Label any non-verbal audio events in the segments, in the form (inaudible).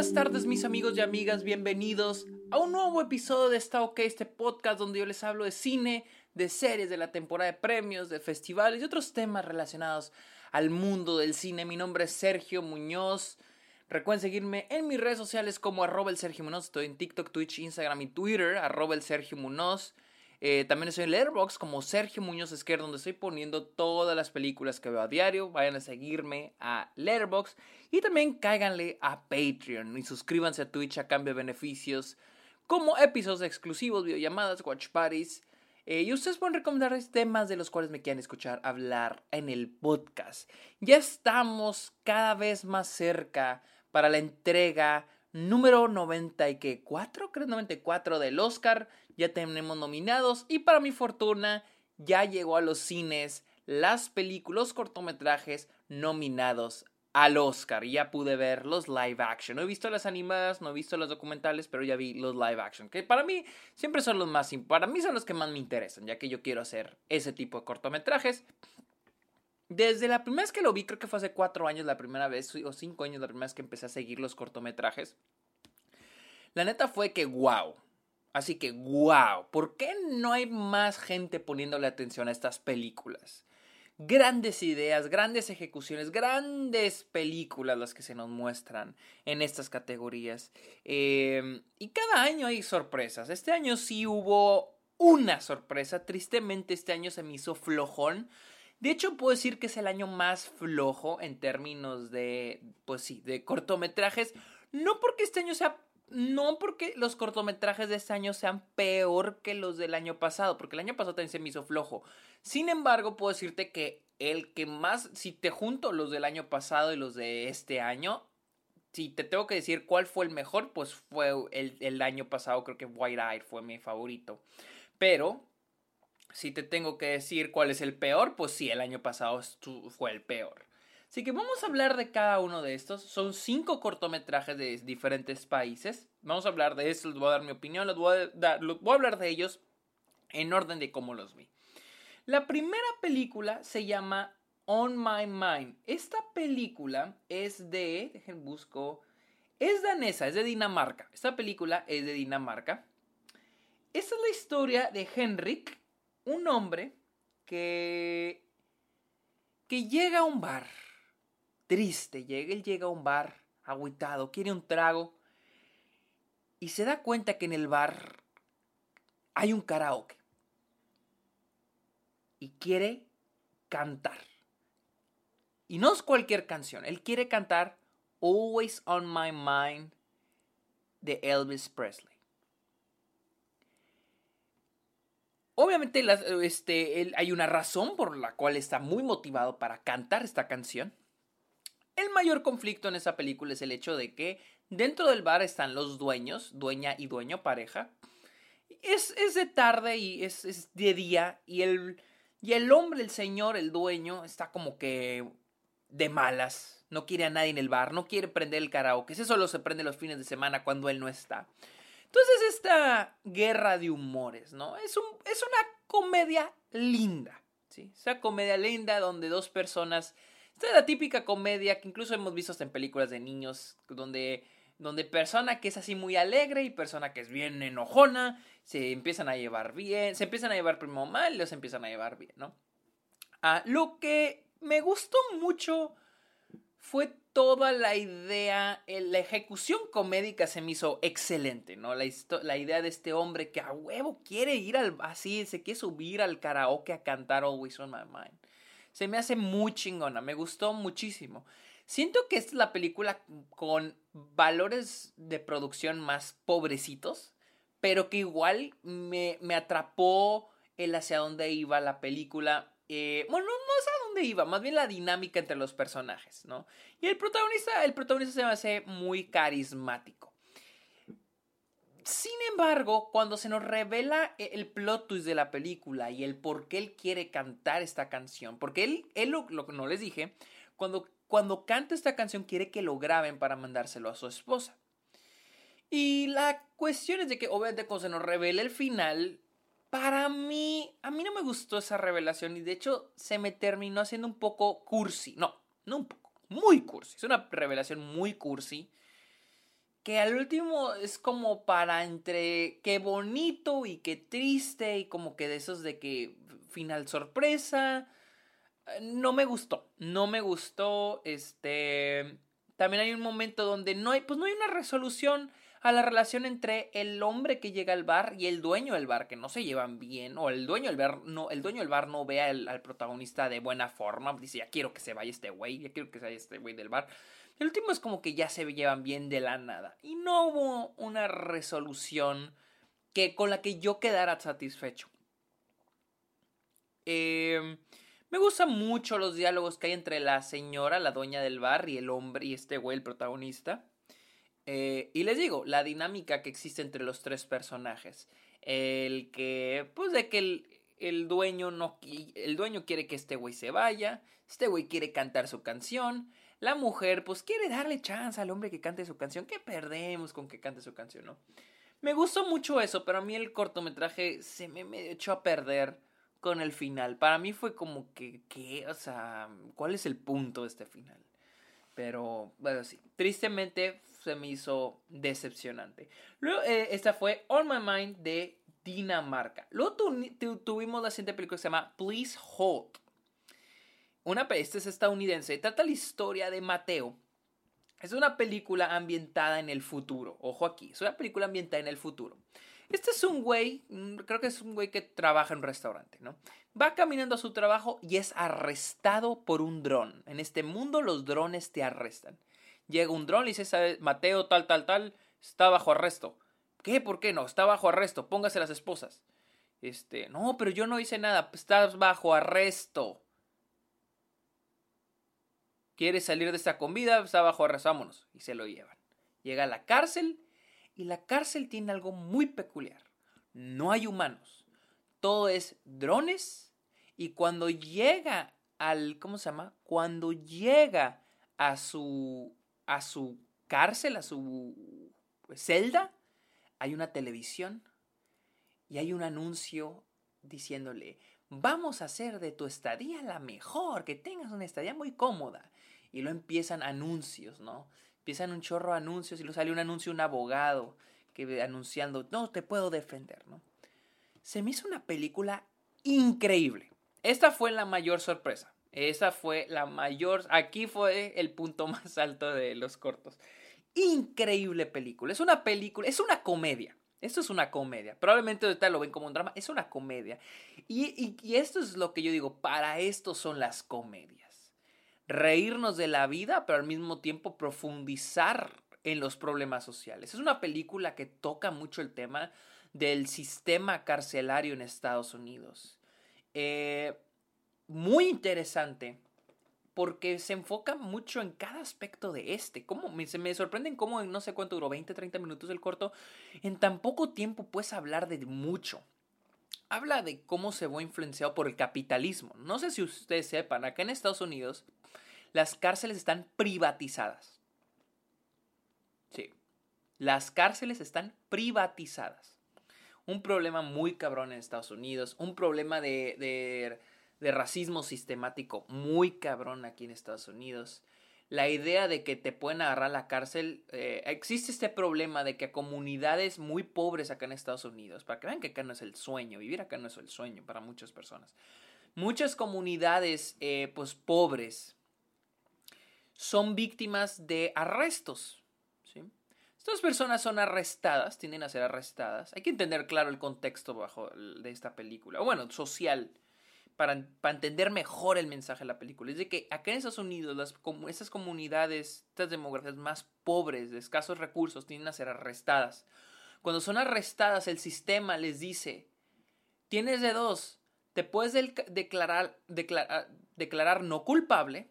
buenas tardes mis amigos y amigas, bienvenidos a un nuevo episodio de Está OK, este podcast donde yo les hablo de cine, de series, de la temporada de premios, de festivales y otros temas relacionados al mundo del cine. Mi nombre es Sergio Muñoz. Recuerden seguirme en mis redes sociales como arroba el Sergio Muñoz. Estoy en TikTok, Twitch, Instagram y Twitter, arroba el Sergio Muñoz. Eh, también estoy en Letterboxd como Sergio Muñoz Esquer, donde estoy poniendo todas las películas que veo a diario. Vayan a seguirme a Letterboxd y también cáiganle a Patreon y suscríbanse a Twitch a cambio de beneficios como episodios exclusivos, videollamadas, watch parties. Eh, y ustedes pueden recomendar temas de los cuales me quieran escuchar hablar en el podcast. Ya estamos cada vez más cerca para la entrega número 94, creo 94 del Oscar. Ya tenemos nominados y para mi fortuna ya llegó a los cines las películas, cortometrajes nominados al Oscar. Ya pude ver los live action. No he visto las animadas, no he visto los documentales, pero ya vi los live action. Que para mí siempre son los más, para mí son los que más me interesan, ya que yo quiero hacer ese tipo de cortometrajes. Desde la primera vez que lo vi, creo que fue hace cuatro años la primera vez, o cinco años la primera vez que empecé a seguir los cortometrajes. La neta fue que wow. Así que wow. ¿Por qué no hay más gente poniéndole atención a estas películas? Grandes ideas, grandes ejecuciones, grandes películas las que se nos muestran en estas categorías. Em, y cada año hay sorpresas. Este año sí hubo una sorpresa. Tristemente este año se me hizo flojón de hecho, puedo decir que es el año más flojo en términos de, pues sí, de cortometrajes. No porque este año sea no porque los cortometrajes de este año sean peor que los del año pasado, porque el año pasado también se me hizo flojo. Sin embargo, puedo decirte que el que más, si te junto los del año pasado y los de este año, si te tengo que decir cuál fue el mejor, pues fue el, el año pasado, creo que White Eye fue mi favorito. Pero si te tengo que decir cuál es el peor, pues sí, el año pasado fue el peor. Así que vamos a hablar de cada uno de estos. Son cinco cortometrajes de diferentes países. Vamos a hablar de estos, les voy a dar mi opinión, les voy a, voy a hablar de ellos en orden de cómo los vi. La primera película se llama On My Mind. Esta película es de, dejen busco, es danesa, es de Dinamarca. Esta película es de Dinamarca. Esta es la historia de Henrik, un hombre que, que llega a un bar, triste, llega, él llega a un bar, agüitado, quiere un trago, y se da cuenta que en el bar hay un karaoke. Y quiere cantar. Y no es cualquier canción, él quiere cantar Always on My Mind de Elvis Presley. Obviamente este, hay una razón por la cual está muy motivado para cantar esta canción. El mayor conflicto en esa película es el hecho de que dentro del bar están los dueños, dueña y dueño, pareja. Es, de tarde y es, de día y el, y el hombre, el señor, el dueño, está como que de malas. No quiere a nadie en el bar, no quiere prender el karaoke. Ese solo se prende los fines de semana cuando él no está. Entonces esta guerra de humores, ¿no? Es, un, es una comedia linda, ¿sí? Esa comedia linda donde dos personas... Esta es la típica comedia que incluso hemos visto en películas de niños, donde, donde persona que es así muy alegre y persona que es bien enojona, se empiezan a llevar bien, se empiezan a llevar primero mal y los empiezan a llevar bien, ¿no? Ah, lo que me gustó mucho fue toda la idea, la ejecución comédica se me hizo excelente, ¿no? La, la, idea de este hombre que a huevo quiere ir al, así, se quiere subir al karaoke a cantar Always on My Mind. Se me hace muy chingona, me gustó muchísimo. Siento que esta es la película con valores de producción más pobrecitos, pero que igual me, me atrapó el hacia dónde iba la película. Eh, bueno, no, no iba, más bien la dinámica entre los personajes, ¿no? Y el protagonista, el protagonista se me hace muy carismático. Sin embargo, cuando se nos revela e, el plot twist de la película y el por qué él quiere cantar esta canción, porque él, él lo, que no les dije, cuando, cuando canta esta canción quiere que lo graben para mandárselo a su esposa. Y la cuestión es de que obviamente cuando se nos revela el final, para mí, a mí no me gustó esa revelación y de hecho se me terminó haciendo un poco cursi. No, no un poco, muy cursi. Es una revelación muy cursi que al último es como para entre qué bonito y qué triste y como que de esos de que final sorpresa. No me gustó, no me gustó, este... También hay un momento donde no hay, pues no hay una resolución a la relación entre el hombre que llega al bar y el dueño del bar, que no se llevan bien, o el dueño del bar no, el dueño del bar no ve al, protagonista de buena forma, dice, ya quiero que se vaya este güey, ya quiero que se vaya este güey del bar. El último es como que ya se llevan bien de la nada. Y no hubo una resolución que, con la que yo quedara satisfecho. Eh, me gustan mucho los diálogos que hay entre la señora, la dueña del bar, y el hombre, y este güey, el protagonista. Eh, y les digo, la dinámica que existe entre los tres personajes. El que, pues de que el, dueño no, el dueño quiere que este güey se vaya, este güey quiere cantar su canción, la mujer pues quiere darle chance al hombre que cante su canción, ¿qué perdemos con que cante su canción, no? Me gustó mucho eso, pero a mí el cortometraje se me, me echó a perder con el final. Para mí fue como que, ¿qué? O sea, ¿cuál es el punto de este final? Pero, bueno, sí, tristemente se me hizo decepcionante. Luego, eh, esta fue On My Mind de Dinamarca. Luego tuvimos la siguiente película que se llama Please Hold. Una esta es estadounidense. Trata la historia de Mateo. Es una película ambientada en el futuro. Ojo aquí, es una película ambientada en el futuro. Este es un güey, mm, creo que es un güey que trabaja en un restaurante, ¿no? Va caminando a su trabajo y es arrestado por un dron. En este mundo los drones te arrestan. Llega un dron y dice, Mateo tal, tal, tal, está bajo arresto. ¿Qué? ¿Por qué no? Está bajo arresto. Póngase las esposas. Este, no, pero yo no hice nada. Estás bajo arresto. ¿Quieres salir de esta comida? Está bajo arresto. Vámonos. Y se lo llevan. Llega a la cárcel y la cárcel tiene algo muy peculiar. No hay humanos. Todo es drones. Y cuando llega al. ¿Cómo se llama? Cuando llega a su. a su cárcel, a su celda, hay una televisión y hay un anuncio diciéndole, vamos a hacer de tu estadía la mejor, que tengas una estadía muy cómoda. Y lo empiezan anuncios, ¿no? empiezan un chorro de anuncios y luego sale un anuncio un abogado que anunciando, no te puedo defender, ¿no? Se me hizo una película increíble. Esta fue la mayor sorpresa. Esa fue la mayor, aquí fue el punto (laughs) más alto de los cortos. Increíble película. Es una película, es una comedia. Esto es una comedia. Probablemente ahorita lo ven como un drama. Es una comedia. Y, y esto es lo que yo digo. Para esto son las comedias reírnos de la vida, pero al mismo tiempo profundizar en los problemas sociales. Es una película que toca mucho el tema del sistema carcelario en Estados Unidos. Eh, muy interesante porque se enfoca mucho en cada aspecto de este. Como me, se me sorprenden cómo en no sé cuánto duró, 20, 30 minutos el corto, en tan poco tiempo puedes hablar de mucho. Habla de cómo se va influenciado por el capitalismo. No sé si ustedes sepan, acá en Estados Unidos las cárceles están privatizadas. Sí, las cárceles están privatizadas. Un problema muy cabrón en Estados Unidos, un problema de, de, racismo sistemático muy cabrón aquí en Estados Unidos. La idea de que te pueden agarrar a la cárcel, eh, existe este problema de que comunidades muy pobres acá en Estados Unidos, para que vean que acá no es el sueño, vivir acá no es el sueño para muchas personas. Muchas comunidades eh, pues pobres son víctimas de arrestos. Estas personas son arrestadas, tienden a ser arrestadas. Hay que entender claro el contexto bajo de esta película, o bueno, social, para, para, entender mejor el mensaje de la película. Es de que acá en Estados Unidos, las, estas comunidades, estas demografías más pobres, de escasos recursos, tienden a ser arrestadas. Cuando son arrestadas, el sistema les dice, tienes de dos, te puedes declarar, declarar no culpable,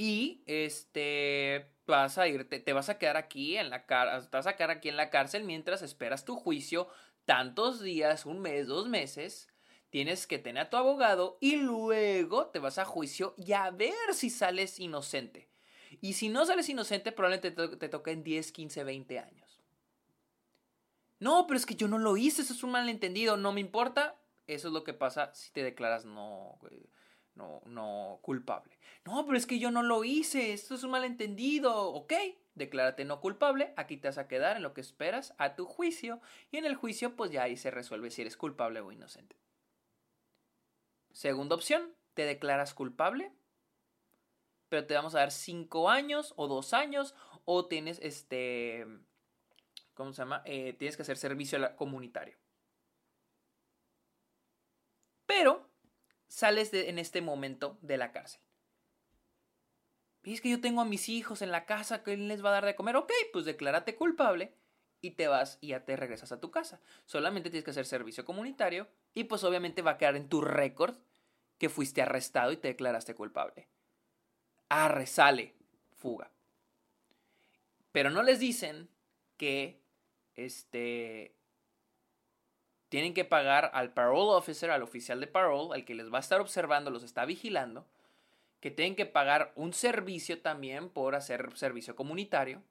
y este vas a irte, te vas a quedar aquí en la vas a quedar aquí en la cárcel mientras esperas tu juicio tantos días, un mes, dos meses. Tienes que tener a tu abogado y luego te vas a juicio y a ver si sales inocente. Y si no sales inocente, probablemente te, te toquen 10, 15, 20 años. No, pero es que yo no lo hice, eso es un malentendido, no me importa. Eso es lo que pasa si te declaras no, no, no culpable. No, pero es que yo no lo hice, esto es un malentendido, ok, declárate no culpable, aquí te vas a quedar en lo que esperas a tu juicio y en el juicio pues ya ahí se resuelve si eres culpable o inocente. Segunda opción, te declaras culpable, pero te vamos a dar cinco años o dos años o tienes este, ¿cómo se llama? Eh, tienes que hacer servicio comunitario. Pero sales en este momento de la cárcel. Y es que yo tengo a mis hijos en la casa, ¿quién les va a dar de comer? Ok, pues declárate culpable y te vas y ya te regresas a tu casa. Solamente tienes que hacer servicio comunitario y pues obviamente va a quedar en tu récord que fuiste arrestado y te declaraste culpable. Arre, sale, fuga. Pero no les dicen que este tienen que pagar al parole officer, al oficial de parole, al que les va a estar observando, los está vigilando, que tienen que pagar un servicio también por hacer servicio comunitario,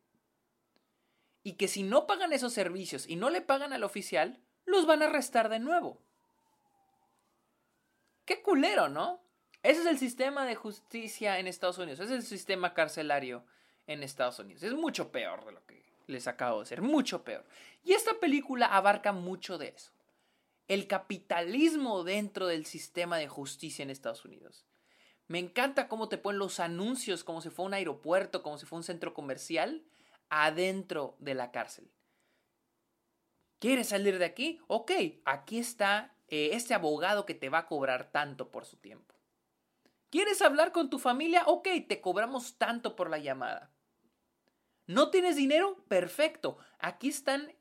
y que si no pagan esos servicios y no le pagan al oficial, los van a arrestar de nuevo. Qué culero, ¿no? Ese es el sistema de justicia en Estados Unidos, ese es el sistema carcelario en Estados Unidos. Es mucho peor de lo que les acabo de decir, mucho peor. Y esta película abarca mucho de eso el capitalismo dentro del sistema de justicia en Estados Unidos. Me encanta cómo te ponen los anuncios como si fuera un aeropuerto, como si fuera un centro comercial, adentro de la cárcel. ¿Quieres salir de aquí? Ok, aquí está eh, este abogado que te va a cobrar tanto por su tiempo. ¿Quieres hablar con tu familia? Ok, te cobramos tanto por la llamada. ¿No tienes dinero? Perfecto. Aquí están.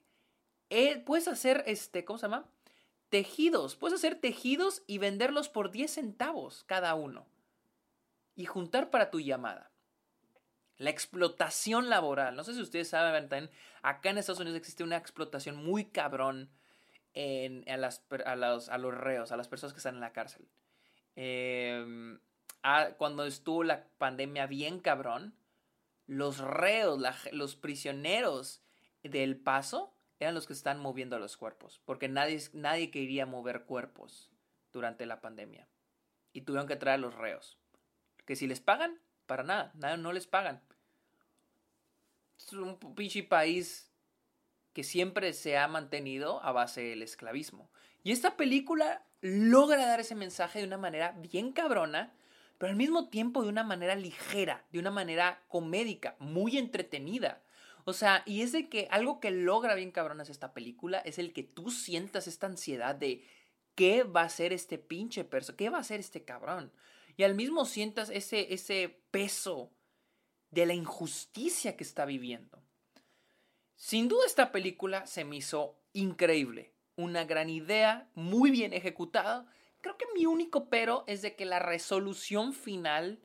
Eh, puedes hacer este, ¿cómo se llama? Tejidos. Puedes hacer tejidos y venderlos por 10 centavos cada uno. Y juntar para tu llamada. La explotación laboral. No sé si ustedes saben, también, acá en Estados Unidos existe una explotación muy cabrón en, a, las, a, los, a, los, reos, a las personas que están en la cárcel. Em, cuando estuvo la pandemia bien cabrón, los reos, los prisioneros del paso eran los que están moviendo los cuerpos, porque nadie, nadie quería mover cuerpos durante la pandemia. Y tuvieron que traer a los reos. Que si les pagan, para nada, nada no les pagan. Es un pinche país que siempre se ha mantenido a base del esclavismo. Y esta película logra dar ese mensaje de una manera bien cabrona, pero al mismo tiempo de una manera ligera, de una manera comédica, muy entretenida. O sea, y es de que algo que logra bien cabronas esta película es el que tú sientas esta ansiedad de qué va a ser este pinche perso, qué va a ser este cabrón. Y al mismo sientas ese, ese peso de la injusticia que está viviendo. Sin duda esta película se me hizo increíble, una gran idea, muy bien ejecutada. Creo que mi único pero es de que la resolución final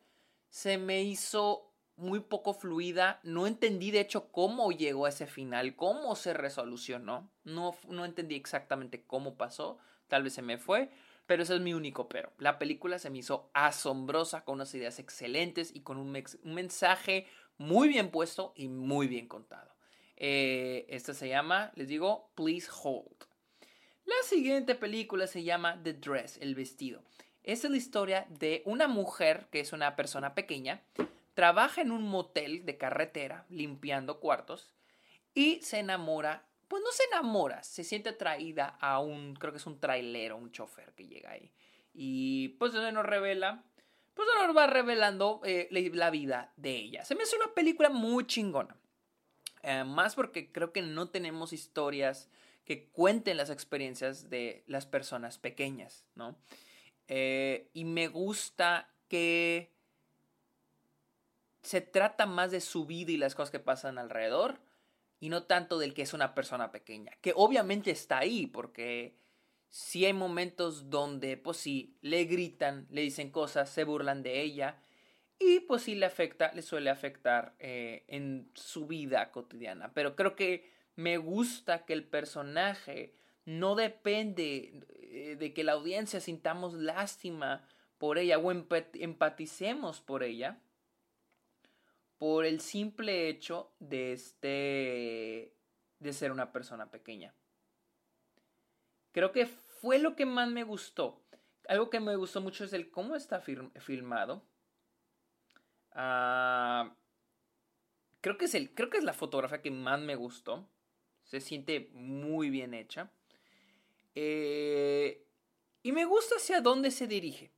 se me hizo muy poco fluida. No entendí, de hecho, cómo llegó a ese final, cómo se resolucionó. No, no entendí exactamente cómo pasó. Tal vez se me fue. Pero ese es mi único pero. La película se me hizo asombrosa, con unas ideas excelentes y con un, mensaje muy bien puesto y muy bien contado. Eh, esta se llama, les digo, Please Hold. La siguiente película se llama The Dress, el vestido. Es la historia de una mujer que es una persona pequeña trabaja en un motel de carretera limpiando cuartos y se enamora, pues no se enamora, se siente atraída a un, creo que es un trailero, un chofer que llega ahí. Y pues eso nos revela, pues nos va revelando eh, la vida de ella. Se me hace una película muy chingona. Eh, más porque creo que no tenemos historias que cuenten las experiencias de las personas pequeñas, ¿no? Eh, y me gusta que se trata más de su vida y las cosas que pasan alrededor y no tanto del que es una persona pequeña, que obviamente está ahí porque si hay momentos donde pues sí, le gritan, le dicen cosas, se burlan de ella y pues sí le afecta, le suele afectar eh, en su vida cotidiana, pero creo que me gusta que el personaje no depende eh, de que la audiencia sintamos lástima por ella o empaticemos por ella, por el simple hecho de este de ser una persona pequeña. Creo que fue lo que más me gustó. Algo que me gustó mucho es el cómo está filmado. Ah, creo que es, el, creo que es la fotografía que más me gustó. Se siente muy bien hecha. Eh, y me gusta hacia dónde se dirige.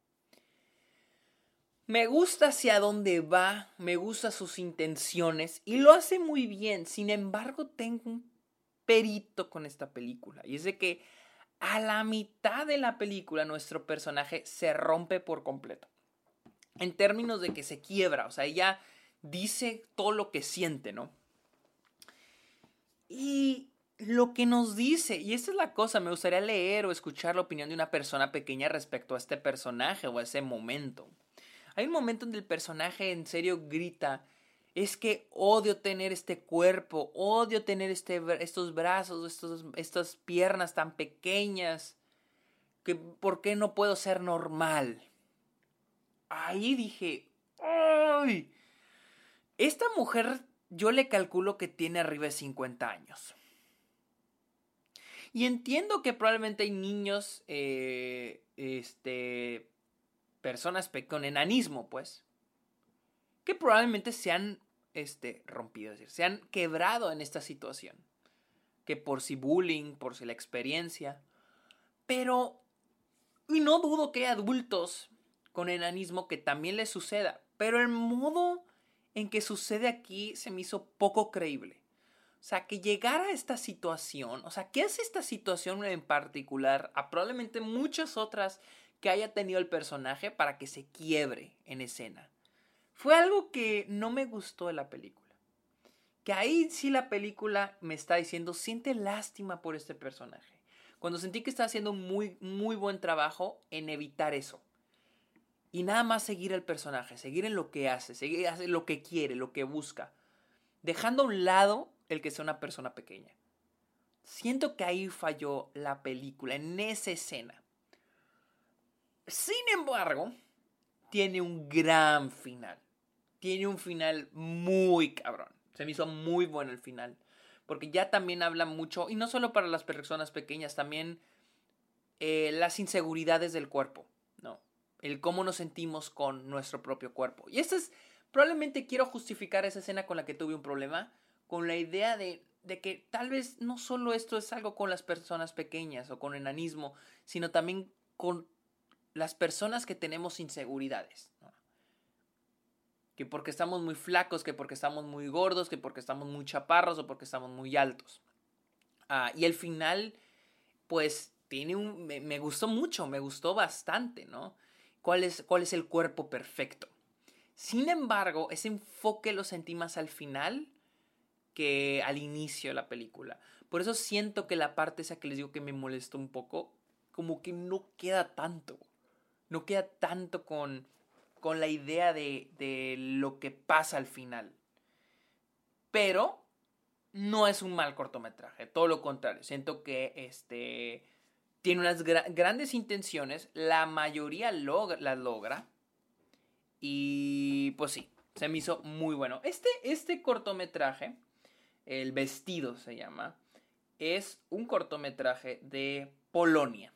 Me gusta hacia dónde va, me gusta sus intenciones y lo hace muy bien. Sin embargo, tengo un perito con esta película. Y es de que a la mitad de la película nuestro personaje se rompe por completo. En términos de que se quiebra, o sea, ella dice todo lo que siente, ¿no? Y lo que nos dice, y esta es la cosa, me gustaría leer o escuchar la opinión de una persona pequeña respecto a este personaje o a ese momento. Hay un momento donde el personaje en serio grita, es que odio tener este cuerpo, odio tener este, estos brazos, estos, estas piernas tan pequeñas, que ¿por qué no puedo ser normal? Ahí dije, ¡ay! Esta mujer yo le calculo que tiene arriba de 50 años. Y entiendo que probablemente hay niños, eh, este, personas con enanismo, pues, que probablemente se han este, rompido, es decir, se han quebrado en esta situación. Que por si bullying, por si la experiencia. Pero, y no dudo que hay adultos con enanismo que también les suceda. Pero el modo en que sucede aquí se me hizo poco creíble. O sea, que llegara a esta situación, o sea, ¿qué hace esta situación en particular a probablemente muchas otras que haya tenido el personaje para que se quiebre en escena? Fue algo que no me gustó de la película. Que ahí sí la película me está diciendo, siente lástima por este personaje. Cuando sentí que está haciendo muy, muy buen trabajo en evitar eso. Y nada más seguir al personaje, seguir en lo que hace, seguir hace lo que quiere, lo que busca. Dejando a un lado el que sea una persona pequeña. Siento que ahí falló la película, en esa escena. Sin embargo, tiene un gran final tiene un final muy cabrón. Se me hizo muy bueno el final. Porque ya también habla mucho, y no solo para las personas pequeñas, también eh, las inseguridades del cuerpo, ¿no? El cómo nos sentimos con nuestro propio cuerpo. Y esto es, probablemente quiero justificar esa escena con la que tuve un problema, con la idea de, de que tal vez no solo esto es algo con las personas pequeñas o con enanismo, sino también con las personas que tenemos inseguridades. ¿no? que porque estamos muy flacos, que porque estamos muy gordos, que porque estamos muy chaparros o porque estamos muy altos. Ah, y el final, pues, tiene un... Me, gustó mucho, me gustó bastante, ¿no? ¿Cuál es, ¿Cuál es el cuerpo perfecto? Sin embargo, ese enfoque lo sentí más al final que al inicio de la película. Por eso siento que la parte esa que les digo que me molestó un poco, como que no queda tanto. No queda tanto con con la idea de, lo que pasa al final. Pero no es un mal cortometraje, todo lo contrario. Siento que este, tiene unas grandes intenciones, la mayoría las logra. Y pues sí, se me hizo muy bueno. Este, este cortometraje, El vestido se llama, es un cortometraje de Polonia.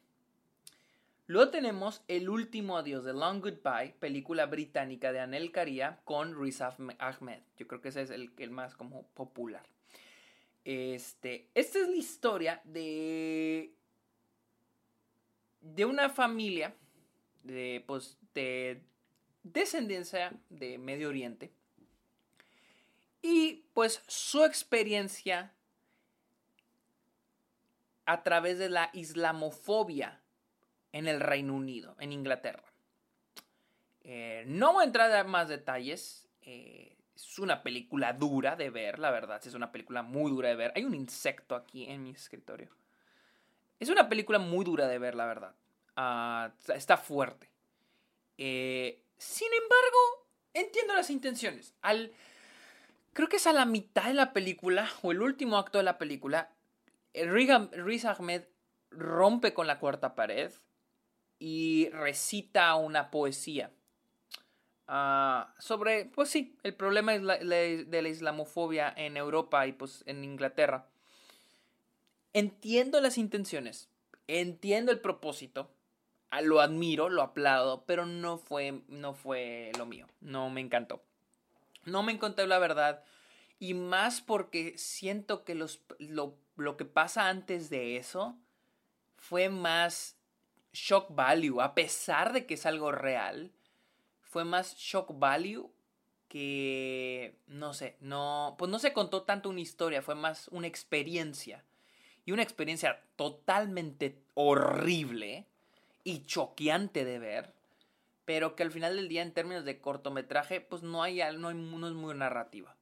Luego tenemos El último adiós de Long Goodbye, película británica de Anel Caria con Riz Ahmed. Yo creo que ese es el, el más como popular. Este, esta es la historia de de una familia de, pues, de descendencia de Medio Oriente y pues su experiencia a través de la islamofobia en el Reino Unido, en Inglaterra. Eh, no voy a entrar a más detalles. Eh, es una película dura de ver, la verdad. Es una película muy dura de ver. Hay un insecto aquí en mi escritorio. Es una película muy dura de ver, la verdad. Ah, está fuerte. Eh, sin embargo, entiendo las intenciones. Creo que es a la mitad de la película, o el último acto de la película, Riz Ahmed rompe con la cuarta pared y recita una poesía ah, sobre, pues sí, el problema de la islamofobia en Europa y pues en Inglaterra. Entiendo las intenciones, entiendo el propósito, ah, lo admiro, lo aplaudo, pero no fue, no fue lo mío, no me encantó. No me encantó la verdad. Y más porque siento que los, lo, lo que pasa antes de eso fue más shock value, a pesar de que es algo real, fue más shock value que, no sé, no, pues no se contó tanto una historia, fue más una experiencia. Y una experiencia totalmente horrible y choqueante de ver, pero que al final del día en términos de cortometraje, pues no hay, no, es muy narrativa.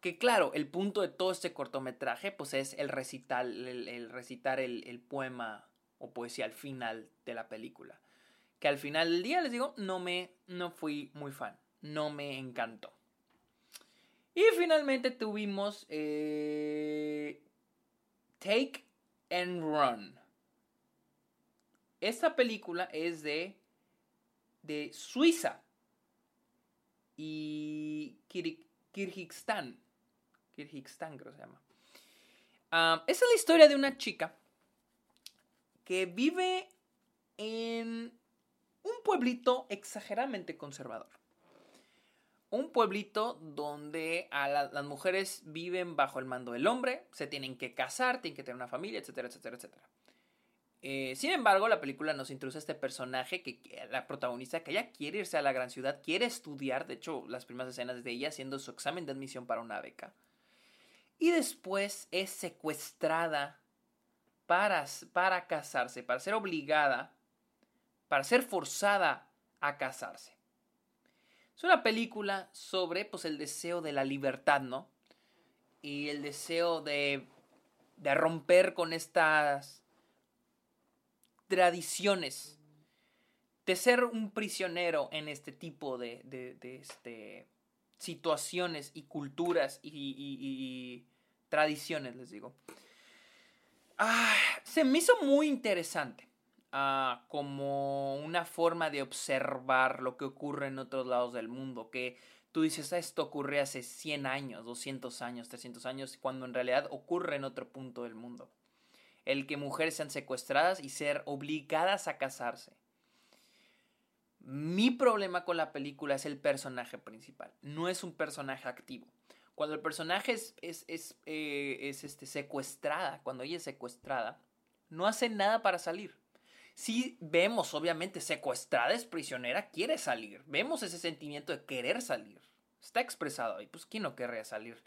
Que claro, el punto de todo este cortometraje, pues es el recital, el, recitar el, el poema o poesía al final de la película. Que al final del día, les digo, no me, no fui muy fan no me encantó. Y finalmente tuvimos eh, Take and Run. Esta película es de, de Suiza y Kirguistán. Kirguistán creo que se llama. Ah, esa es la historia de una chica que vive en un pueblito exageradamente conservador un pueblito donde a las mujeres viven bajo el mando del hombre, se tienen que casar, tienen que tener una familia, etcétera, etcétera, etcétera. Eh, sin embargo, la película nos introduce a este personaje que, la protagonista, que ella quiere irse a la gran ciudad, quiere estudiar, de hecho, las primeras escenas de ella haciendo su examen de admisión para una beca. Y después es secuestrada para, para casarse, para ser obligada, para ser forzada a casarse. Es una película sobre pues, el deseo de la libertad, ¿no? Y el deseo de, de romper con estas tradiciones. De ser un prisionero en este tipo de, de, este, situaciones y culturas y, tradiciones, les digo. Ah, se me hizo muy interesante como una forma de observar lo que ocurre en otros lados del mundo, que tú dices, ah, esto ocurre hace 100 años, 200 años, 300 años, cuando en realidad ocurre en otro punto del mundo. El que mujeres sean secuestradas y ser obligadas a casarse. Mi problema con la película es el personaje principal, no es un personaje activo. Cuando el personaje es, es, es, eh, es este, secuestrada, cuando ella es secuestrada, no hace nada para salir sí vemos, obviamente, secuestrada, es prisionera, quiere salir. Vemos ese sentimiento de querer salir. Está expresado ahí. Pues, ¿quién no querría salir?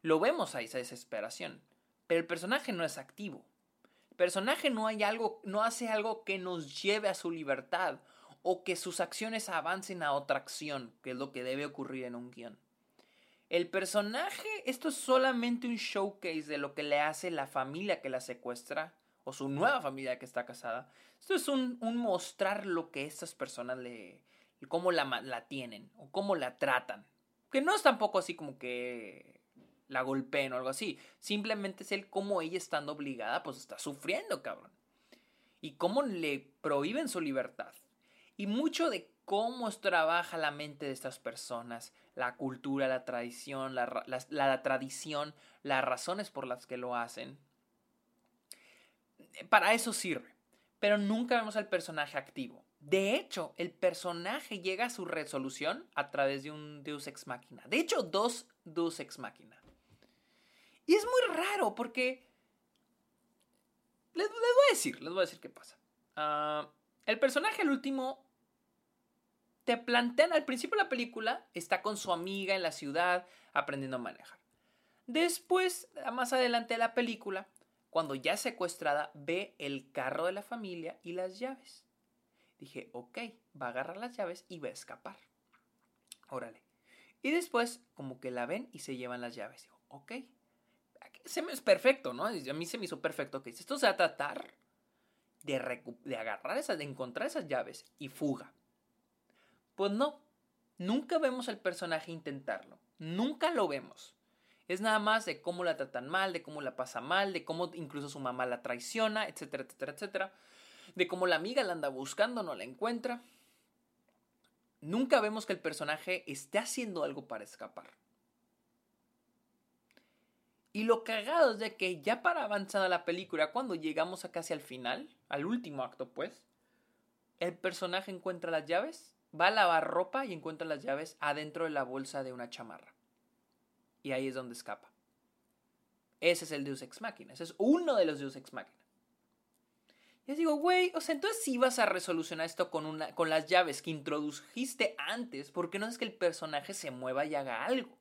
Lo vemos ahí, esa desesperación. Pero el personaje no es activo. El personaje no, hay algo, no hace algo que nos lleve a su libertad o que sus acciones avancen a otra acción, que es lo que debe ocurrir en un guion. El personaje, esto es solamente un showcase de lo que le hace la familia que la secuestra o su nueva familia que está casada. Esto es un, mostrar lo que estas personas le, cómo la, la, tienen o cómo la tratan. Que no es tampoco así como que la golpeen o algo así. Simplemente es el cómo ella estando obligada, pues está sufriendo, cabrón. Y cómo le prohíben su libertad. Y mucho de cómo trabaja la mente de estas personas, la cultura, la tradición, la, la tradición, las razones por las que lo hacen para eso sirve. Pero nunca vemos al personaje activo. De hecho, el personaje llega a su resolución a través de un Deus Ex Machina. De hecho, dos Deus Ex Machina. Y es muy raro porque... Les, voy a decir, les voy a decir qué pasa. Ah, el personaje, el último, te plantean al principio de la película, está con su amiga en la ciudad aprendiendo a manejar. Después, más adelante de la película, cuando ya secuestrada, ve el carro de la familia y las llaves. Dije, ok, va a agarrar las llaves y va a escapar. Órale. Y después, como que la ven y se llevan las llaves. Digo, ok. Se me es perfecto, ¿no? A mí se me hizo perfecto que esto se va a tratar de, de agarrar esas, de encontrar esas llaves y fuga. Pues no. Nunca vemos al personaje intentarlo. Nunca lo vemos. Es nada más de cómo la tratan mal, de cómo la pasa mal, de cómo incluso su mamá la traiciona, etcétera, etcétera, etcétera. De cómo la amiga la anda buscando, no la encuentra. Nunca vemos que el personaje esté haciendo algo para escapar. Y lo cagado es de que ya para avanzada la película, cuando llegamos a casi al final, al último acto pues, el personaje encuentra las llaves, va a lavar ropa y encuentra las llaves adentro de la bolsa de una chamarra. Y ahí es donde escapa. Ese es el Deus Ex Machina. Ese es uno de los Deus Ex Machina. Y les digo, güey, o sea, entonces sí vas a resolucionar esto con, una, con las llaves que introdujiste antes, porque no es que el personaje se mueva y haga algo.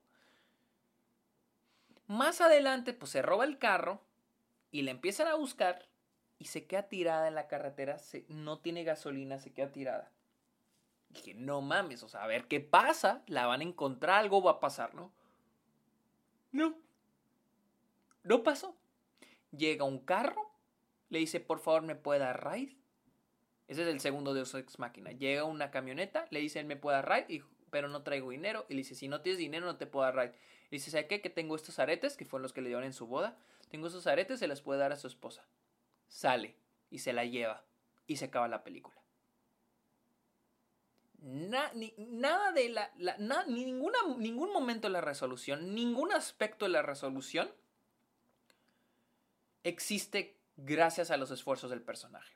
Más adelante, pues se roba el carro y le empiezan a buscar y se queda tirada en la carretera, no tiene gasolina, se queda tirada. Dije, no mames, o sea, a ver qué pasa, la van a encontrar, algo va a pasar, ¿no? No. No pasó. Llega un carro, le dice, por favor, ¿me puede dar ride? Ese es el segundo de Ex Máquina. Llega una camioneta, le dice, ¿me puede dar ride? pero no traigo dinero. Y le dice, si no tienes dinero, no te puedo dar ride. Y dice, ¿sabe qué? Que tengo estos aretes, que fueron los que le dieron en su boda. Tengo esos aretes, se los puede dar a su esposa sale y se la lleva y se acaba la película. Nada de la, ni ninguna, ningún momento de la resolución, ningún aspecto de la resolución existe gracias a los esfuerzos del personaje,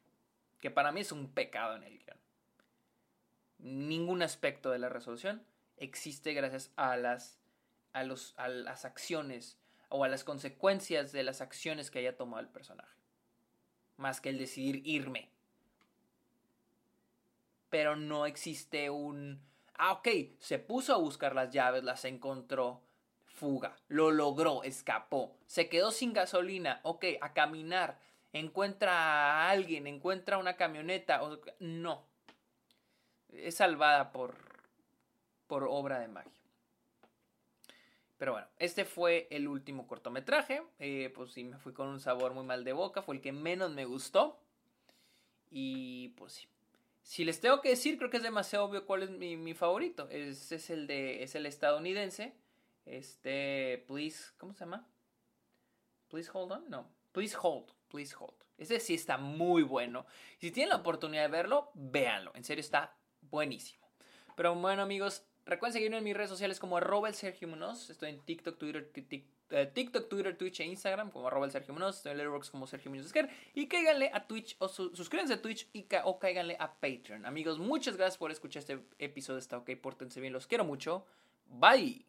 que para mí es un pecado en el guion. Ningún aspecto de la resolución existe gracias a las, a, los, a las acciones o a las consecuencias de las acciones que haya tomado el personaje más que el decidir irme. Pero no existe un... Ah, ok, se puso a buscar las llaves, las encontró, fuga, lo logró, escapó, se quedó sin gasolina, ok, a caminar, encuentra a alguien, encuentra una camioneta, no, es salvada por, por obra de magia. Pero bueno, este fue el último cortometraje. Eh, pues sí, me fui con un sabor muy mal de boca. Fue el que menos me gustó. Y pues sí. Si les tengo que decir, creo que es demasiado obvio cuál es mi, favorito. Es, es, el de. Es el estadounidense. Este. Please. ¿Cómo se llama? Please hold on. No. Please hold. Please hold. Ese sí está muy bueno. Si tienen la oportunidad de verlo, véanlo. En serio, está buenísimo. Pero bueno, amigos, Recuerden seguirme en mis redes sociales como arroba el Sergio Munoz. Estoy en TikTok, Twitter, eh, TikTok, Twitter, Twitch e Instagram como arroba el Sergio Munoz. Estoy en como Sergio Munoz Y cáiganle a Twitch o suscríbanse a Twitch y o cáiganle a Patreon. Amigos, muchas gracias por escuchar este episodio. Está ok, pórtense bien, los quiero mucho. Bye.